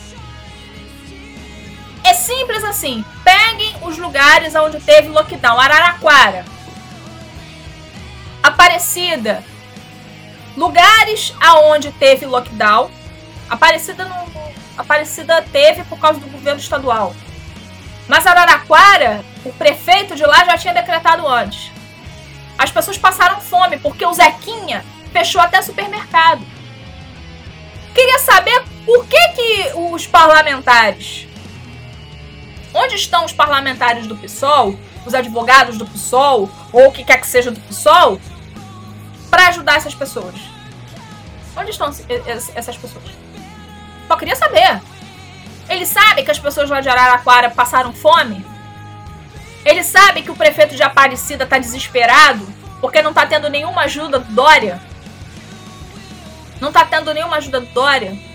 É simples assim. Peguem os lugares onde teve lockdown. Araraquara. Aparecida. Lugares aonde teve lockdown. Aparecida, no, Aparecida teve por causa do governo estadual. Mas Araraquara, o prefeito de lá já tinha decretado antes. As pessoas passaram fome porque o Zequinha fechou até supermercado. Queria saber por que, que os parlamentares Onde estão os parlamentares do PSOL, os advogados do PSOL, ou o que quer que seja do PSOL, para ajudar essas pessoas? Onde estão essas pessoas? Só queria saber. Ele sabe que as pessoas lá de Araraquara passaram fome? Ele sabe que o prefeito de Aparecida está desesperado porque não está tendo nenhuma ajuda do Dória? Não está tendo nenhuma ajuda do Dória?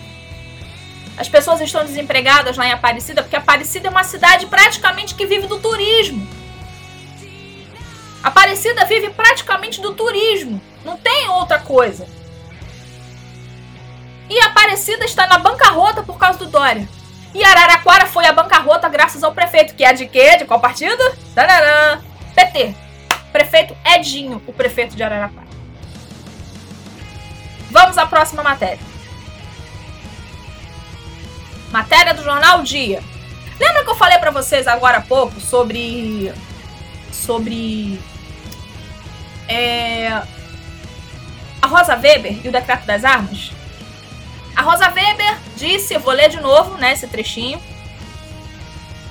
As pessoas estão desempregadas lá em Aparecida porque Aparecida é uma cidade praticamente que vive do turismo. Aparecida vive praticamente do turismo. Não tem outra coisa. E Aparecida está na bancarrota por causa do Dória. E Araraquara foi a bancarrota graças ao prefeito, que é de quê? De qual partido? Tararã. PT. Prefeito Edinho, o prefeito de Araraquara. Vamos à próxima matéria. Matéria do jornal Dia. Lembra que eu falei para vocês agora há pouco sobre sobre é, a Rosa Weber e o decreto das armas? A Rosa Weber disse, eu vou ler de novo, né, esse trechinho.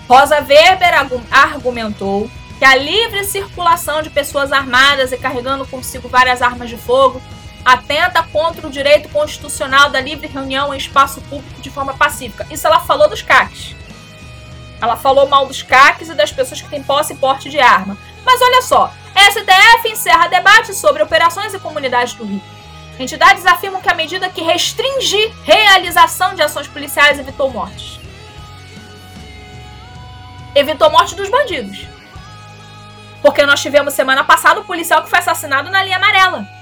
Rosa Weber argumentou que a livre circulação de pessoas armadas e carregando consigo várias armas de fogo atenta contra o direito constitucional da livre reunião em espaço público de forma pacífica. Isso ela falou dos CACs. Ela falou mal dos CACs e das pessoas que têm posse e porte de arma. Mas olha só, STF encerra debate sobre operações e comunidades do Rio. Entidades afirmam que a medida que restringe realização de ações policiais evitou mortes. Evitou morte dos bandidos. Porque nós tivemos semana passada um policial que foi assassinado na linha amarela.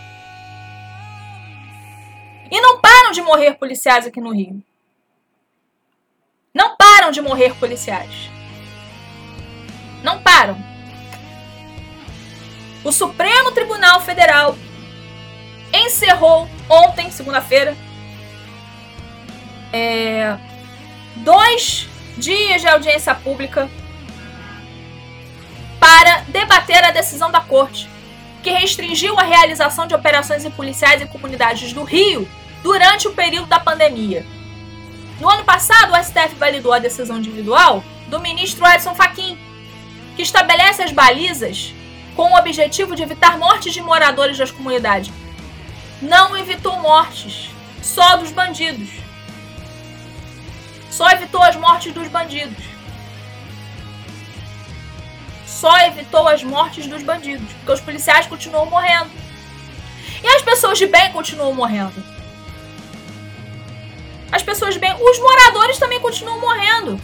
E não param de morrer policiais aqui no Rio. Não param de morrer policiais. Não param. O Supremo Tribunal Federal encerrou ontem, segunda-feira, é, dois dias de audiência pública para debater a decisão da corte que restringiu a realização de operações em policiais em comunidades do Rio durante o período da pandemia. No ano passado, o STF validou a decisão individual do ministro Edson Fachin, que estabelece as balizas com o objetivo de evitar mortes de moradores das comunidades. Não evitou mortes, só dos bandidos. Só evitou as mortes dos bandidos. Só evitou as mortes dos bandidos, porque os policiais continuam morrendo. E as pessoas de bem continuam morrendo. As pessoas de bem, os moradores também continuam morrendo.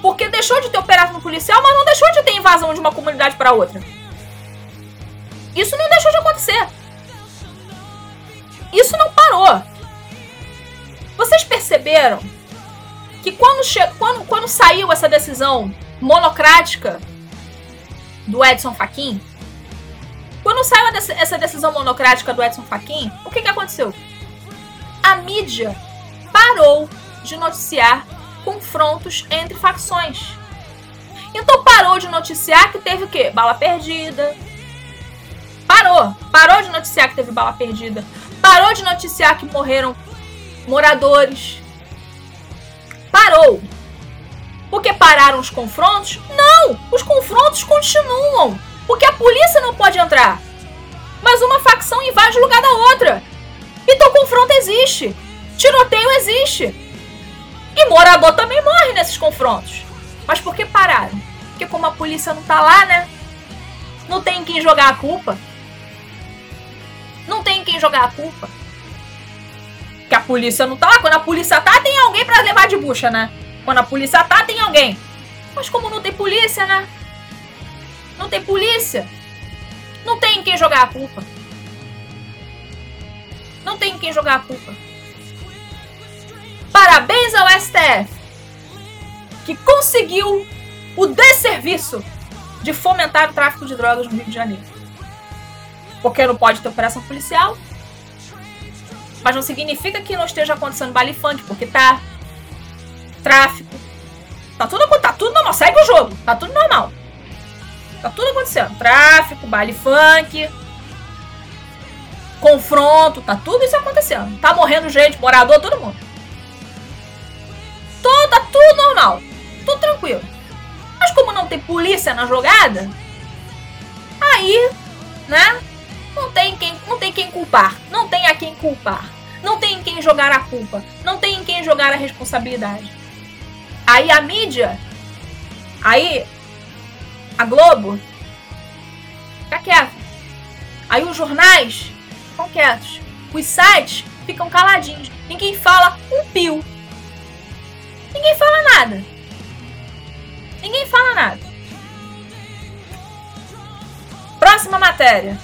Porque deixou de ter operação policial, mas não deixou de ter invasão de uma comunidade para outra. Isso não deixou de acontecer. Isso não parou. Vocês perceberam que quando, quando, quando saiu essa decisão monocrática do Edson Fachin, quando saiu essa decisão monocrática do Edson Fachin, o que, que aconteceu? A mídia parou de noticiar confrontos entre facções. Então parou de noticiar que teve o quê? Bala perdida. Parou. Parou de noticiar que teve bala perdida. Parou de noticiar que morreram moradores. Parou. Porque pararam os confrontos? Não! Os confrontos continuam. Porque a polícia não pode entrar. Mas uma facção invade o lugar da outra. Então confronto existe. Tiroteio existe. E morador também morre nesses confrontos. Mas por que pararam? Porque como a polícia não tá lá, né? Não tem quem jogar a culpa. Não tem quem jogar a culpa. Que a polícia não tá lá. Quando a polícia tá, tem alguém para levar de bucha, né? Quando a polícia tá, tem alguém. Mas como não tem polícia, né? Não tem polícia. Não tem quem jogar a culpa. Não tem quem jogar a culpa. Parabéns ao STF, que conseguiu o desserviço de fomentar o tráfico de drogas no Rio de Janeiro. Porque não pode ter operação policial, mas não significa que não esteja acontecendo baile funk, porque tá. Tráfico. Tá tudo, tá tudo normal. Segue o jogo. Tá tudo normal. Tá tudo acontecendo. Tráfico, baile funk. Confronto. Tá tudo isso acontecendo. Tá morrendo gente, morador, todo mundo. Toda, tudo normal. Tudo tranquilo. Mas como não tem polícia na jogada, aí, né? Não tem quem, não tem quem culpar. Não tem a quem culpar. Não tem em quem jogar a culpa. Não tem em quem jogar a responsabilidade. Aí a mídia, aí a Globo, fica quieta. Aí os jornais ficam quietos. Os sites ficam caladinhos. Ninguém fala um pio. Ninguém fala nada. Ninguém fala nada. Próxima matéria.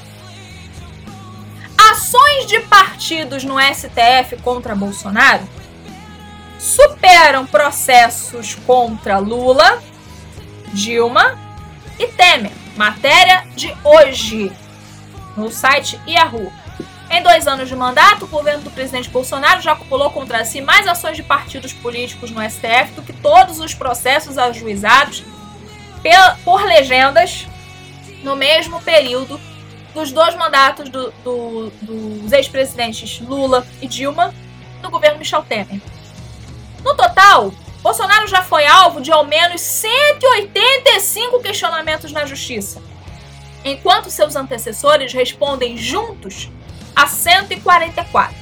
Ações de partidos no STF contra Bolsonaro superam processos contra Lula, Dilma e Temer. Matéria de hoje no site Yahoo. Em dois anos de mandato, o governo do presidente Bolsonaro já acumulou contra si mais ações de partidos políticos no STF do que todos os processos ajuizados por legendas no mesmo período dos dois mandatos do, do, dos ex-presidentes Lula e Dilma no governo Michel Temer. No total, Bolsonaro já foi alvo de ao menos 185 questionamentos na justiça, enquanto seus antecessores respondem juntos a 144.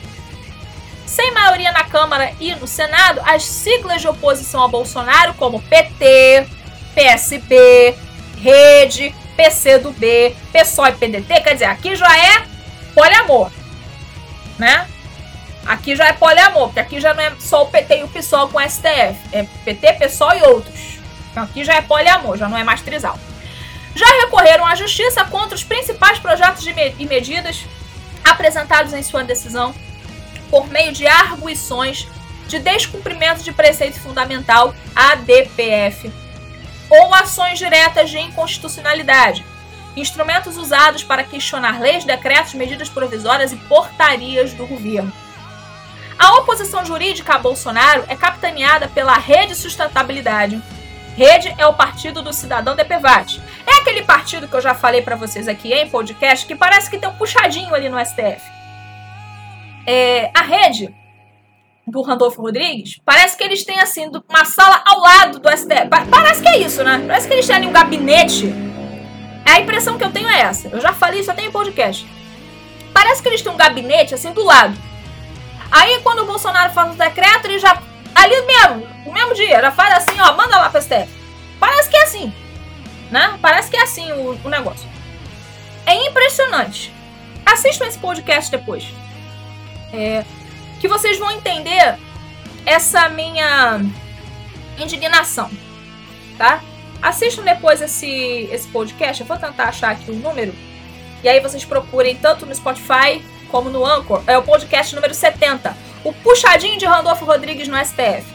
Sem maioria na Câmara e no Senado, as siglas de oposição a Bolsonaro, como PT, PSB, Rede, PCdoB, PSOL e PDT, quer dizer, aqui já é poliamor, né? Aqui já é poliamor, porque aqui já não é só o PT e o PSOL com o STF, é PT, PSOL e outros. Então aqui já é poliamor, já não é mais trisal. já recorreram à justiça contra os principais projetos e medidas apresentados em sua decisão por meio de arguições de descumprimento de preceito fundamental ADPF ou ações diretas de inconstitucionalidade, instrumentos usados para questionar leis, decretos, medidas provisórias e portarias do governo. A oposição jurídica a Bolsonaro é capitaneada pela Rede Sustentabilidade. Rede é o partido do cidadão DPVAT. É aquele partido que eu já falei para vocês aqui em podcast que parece que tem um puxadinho ali no STF. É, a rede do Randolfo Rodrigues, parece que eles têm assim uma sala ao lado do STF. Parece que é isso, né? Parece que eles têm ali um gabinete. A impressão que eu tenho é essa. Eu já falei isso até em podcast. Parece que eles têm um gabinete assim do lado. Aí quando o Bolsonaro faz um decreto, ele já. Ali mesmo, no mesmo dia, já faz assim, ó, manda lá pro STF. Parece que é assim. Né? Parece que é assim o, o negócio. É impressionante. Assistam esse podcast depois. É, que vocês vão entender essa minha indignação, tá? Assistam depois esse, esse podcast, eu vou tentar achar aqui o um número, e aí vocês procurem tanto no Spotify como no Anchor, é o podcast número 70, o puxadinho de Randolfo Rodrigues no STF,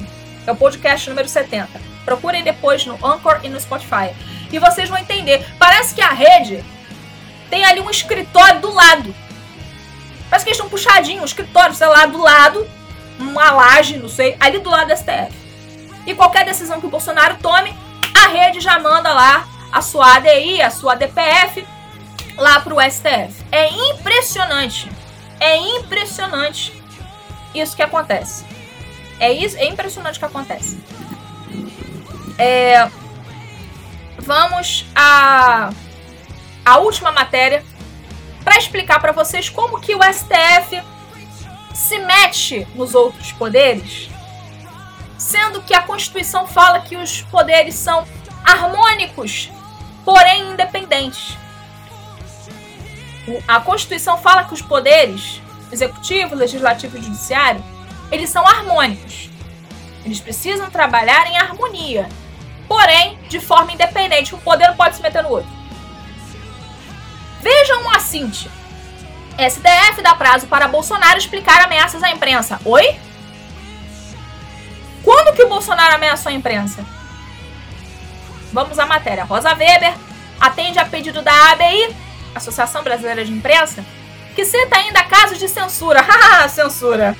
é o podcast número 70. Procurem depois no Anchor e no Spotify. E vocês vão entender. Parece que a rede tem ali um escritório do lado. Parece que eles estão puxadinhos, um escritório, sei lá, do lado, uma laje, não sei, ali do lado do STF. E qualquer decisão que o Bolsonaro tome, a rede já manda lá a sua ADI, a sua DPF, lá pro STF. É impressionante. É impressionante isso que acontece. É, isso, é impressionante o que acontece. É, vamos à, à última matéria para explicar para vocês como que o STF se mete nos outros poderes, sendo que a Constituição fala que os poderes são harmônicos, porém independentes. A Constituição fala que os poderes executivo, legislativo e judiciário, eles são harmônicos. Eles precisam trabalhar em harmonia, porém de forma independente. Um poder não pode se meter no outro. Vejam um assinte. STF dá prazo para Bolsonaro explicar ameaças à imprensa. Oi? Quando que o Bolsonaro ameaçou a imprensa? Vamos à matéria. Rosa Weber atende a pedido da ABI, Associação Brasileira de Imprensa, que cita ainda casos de censura. [LAUGHS] Censura.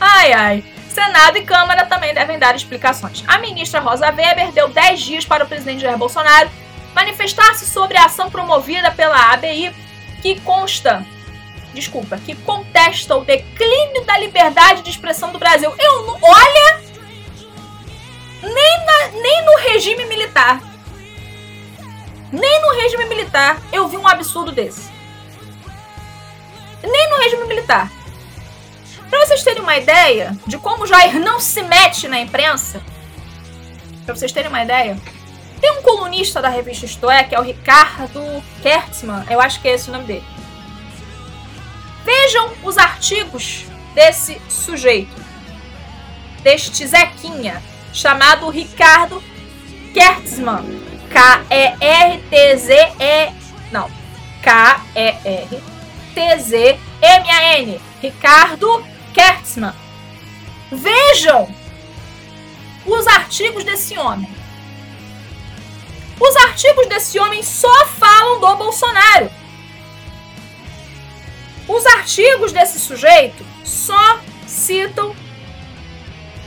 Ai, ai. Senado e Câmara também devem dar explicações. A ministra Rosa Weber deu 10 dias para o presidente Jair Bolsonaro manifestar-se sobre a ação promovida pela ABI que consta, desculpa, que contesta o declínio da liberdade de expressão do Brasil. Eu não, olha, nem, na, nem no regime militar, nem no regime militar eu vi um absurdo desse. Nem no regime militar. Para vocês terem uma ideia de como Jair não se mete na imprensa, para vocês terem uma ideia, tem um colunista da revista Isto É, que é o Ricardo Kertzmann, eu acho que é esse o nome dele. Vejam os artigos desse sujeito, deste Zequinha, chamado Ricardo Kertzmann. K-E-R-T-Z-E. Não. K-E-R-T-Z-M-A-N. Ricardo Kertzmann. Vejam os artigos desse homem. Os artigos desse homem só falam do Bolsonaro. Os artigos desse sujeito só citam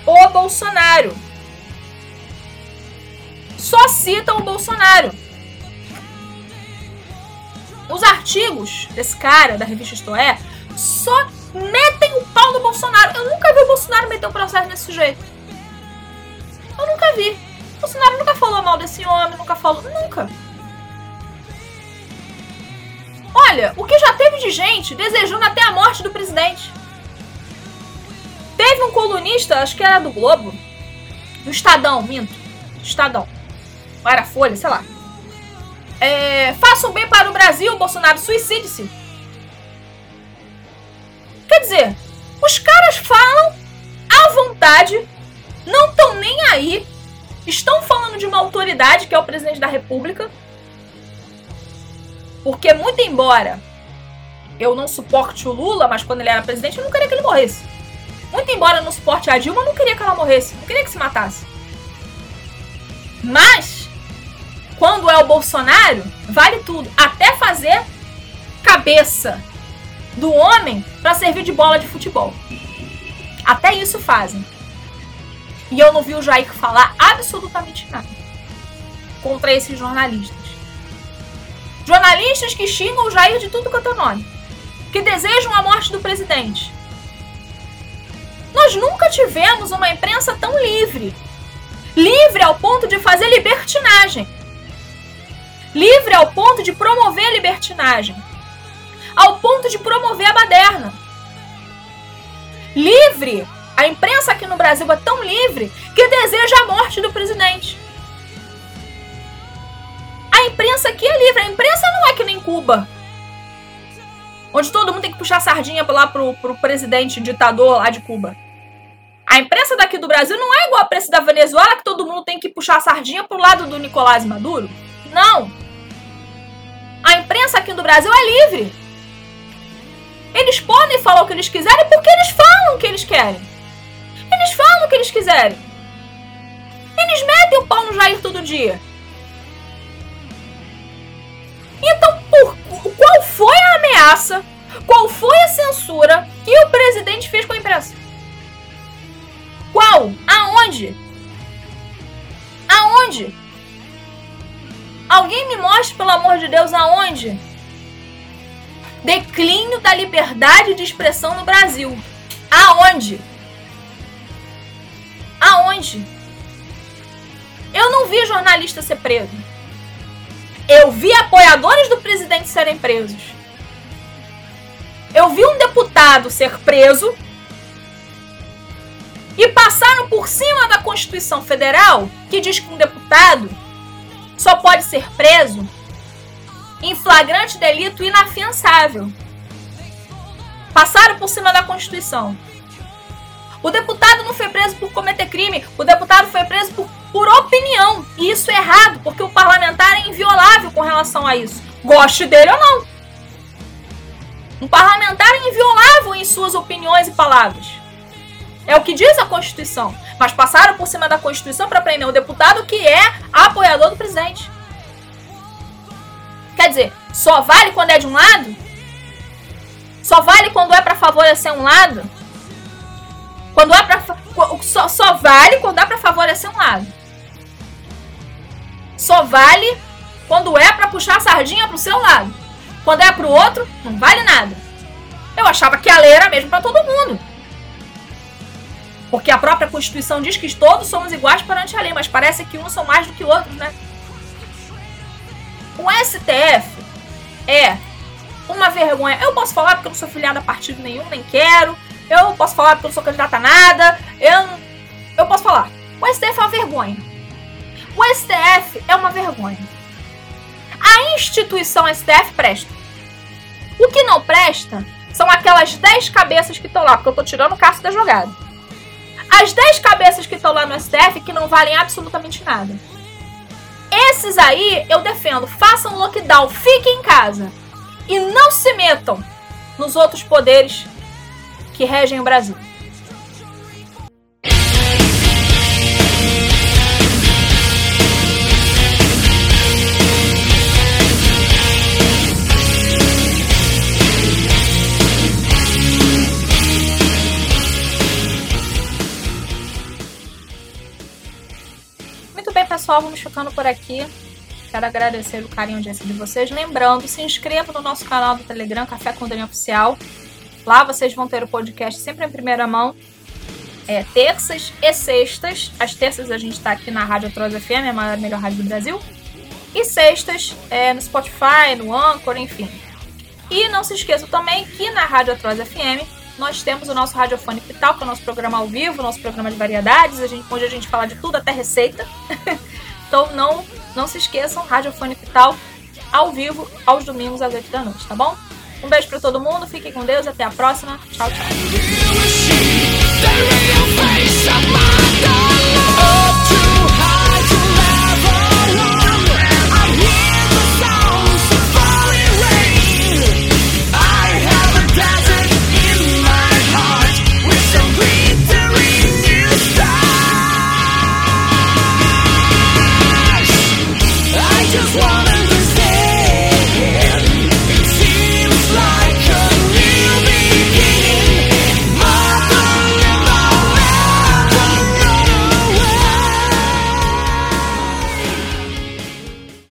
o Bolsonaro. Só citam o Bolsonaro. Os artigos desse cara, da revista Isto É, só metem o pau no Bolsonaro. Eu nunca vi o Bolsonaro meter um processo nesse sujeito. Eu nunca vi. Bolsonaro nunca falou mal desse homem, nunca falou. Nunca. Olha, o que já teve de gente desejando até a morte do presidente. Teve um colunista, acho que era do Globo, do Estadão, minto. Estadão. Para a Folha, sei lá. É, faça um bem para o Brasil, Bolsonaro, suicide-se. Quer dizer, os caras falam à vontade, não estão nem aí estão falando de uma autoridade que é o presidente da República Porque, muito embora eu não suporte o Lula, mas quando ele era presidente, eu não queria que ele morresse. Muito embora eu não suporte a Dilma, eu não queria que ela morresse. Não queria que se matasse. Mas, quando é o Bolsonaro, vale tudo. Até fazer cabeça do homem para servir de bola de futebol. Até isso fazem. E eu não vi o Jair falar absolutamente nada contra esses jornalistas. Jornalistas que xingam o Jair de tudo quanto é nome. Que desejam a morte do presidente. Nós nunca tivemos uma imprensa tão livre. Livre ao ponto de fazer libertinagem. Livre ao ponto de promover a libertinagem. Ao ponto de promover a baderna. Livre a imprensa aqui no Brasil é tão livre que deseja a morte do presidente. A imprensa aqui é livre. A imprensa não é que nem Cuba. Onde todo mundo tem que puxar sardinha lá pro, pro presidente ditador lá de Cuba. A imprensa daqui do Brasil não é igual a imprensa da Venezuela, que todo mundo tem que puxar sardinha pro lado do Nicolás Maduro. Não. A imprensa aqui do Brasil é livre. Eles podem falar o que eles quiserem porque eles falam o que eles querem. Eles falam o que eles quiserem. Eles metem o pau no Jair todo dia. Então, por, qual foi a ameaça? Qual foi a censura que o presidente fez com a imprensa? Qual? Aonde? Aonde? Alguém me mostre, pelo amor de Deus, aonde? Declínio da liberdade de expressão no Brasil. Aonde? Aonde? Eu não vi jornalista ser preso. Eu vi apoiadores do presidente serem presos. Eu vi um deputado ser preso e passaram por cima da Constituição Federal, que diz que um deputado só pode ser preso em flagrante delito inafiançável. Passaram por cima da Constituição. O deputado não foi preso por cometer crime, o deputado foi preso por, por opinião. E isso é errado, porque o parlamentar é inviolável com relação a isso. Goste dele ou não. Um parlamentar é inviolável em suas opiniões e palavras. É o que diz a Constituição. Mas passaram por cima da Constituição para prender o deputado que é apoiador do presidente. Quer dizer, só vale quando é de um lado? Só vale quando é para favorecer um lado? Quando é pra, só, só vale quando dá para favorecer um lado. Só vale quando é para puxar a sardinha pro seu lado. Quando é pro outro, não vale nada. Eu achava que a lei era mesmo para todo mundo. Porque a própria Constituição diz que todos somos iguais perante a lei, mas parece que uns são mais do que outros, né? O STF é uma vergonha. Eu posso falar porque eu não sou filiada a partido nenhum, nem quero. Eu posso falar porque eu não sou candidata a nada. Eu, eu posso falar. O STF é uma vergonha. O STF é uma vergonha. A instituição STF presta. O que não presta são aquelas 10 cabeças que estão lá, porque eu tô tirando o caso da jogada. As 10 cabeças que estão lá no STF que não valem absolutamente nada. Esses aí eu defendo, façam lockdown, fiquem em casa. E não se metam nos outros poderes que regem o Brasil. Pessoal, vamos ficando por aqui. Quero agradecer o carinho de vocês. Lembrando, se inscreva no nosso canal do Telegram, Café com Dani Oficial. Lá vocês vão ter o podcast sempre em primeira mão. É, terças e sextas. As terças a gente está aqui na Rádio Atroz FM, a maior melhor rádio do Brasil. E sextas é, no Spotify, no Anchor, enfim. E não se esqueça também que na Rádio Atroz FM nós temos o nosso Radiofone Pital, que é o nosso programa ao vivo, nosso programa de variedades, a gente, onde a gente fala de tudo, até receita. [LAUGHS] então não, não se esqueçam, Radiofone Pital ao vivo, aos domingos às 8 da noite, tá bom? Um beijo para todo mundo, fiquem com Deus, até a próxima. Tchau, tchau.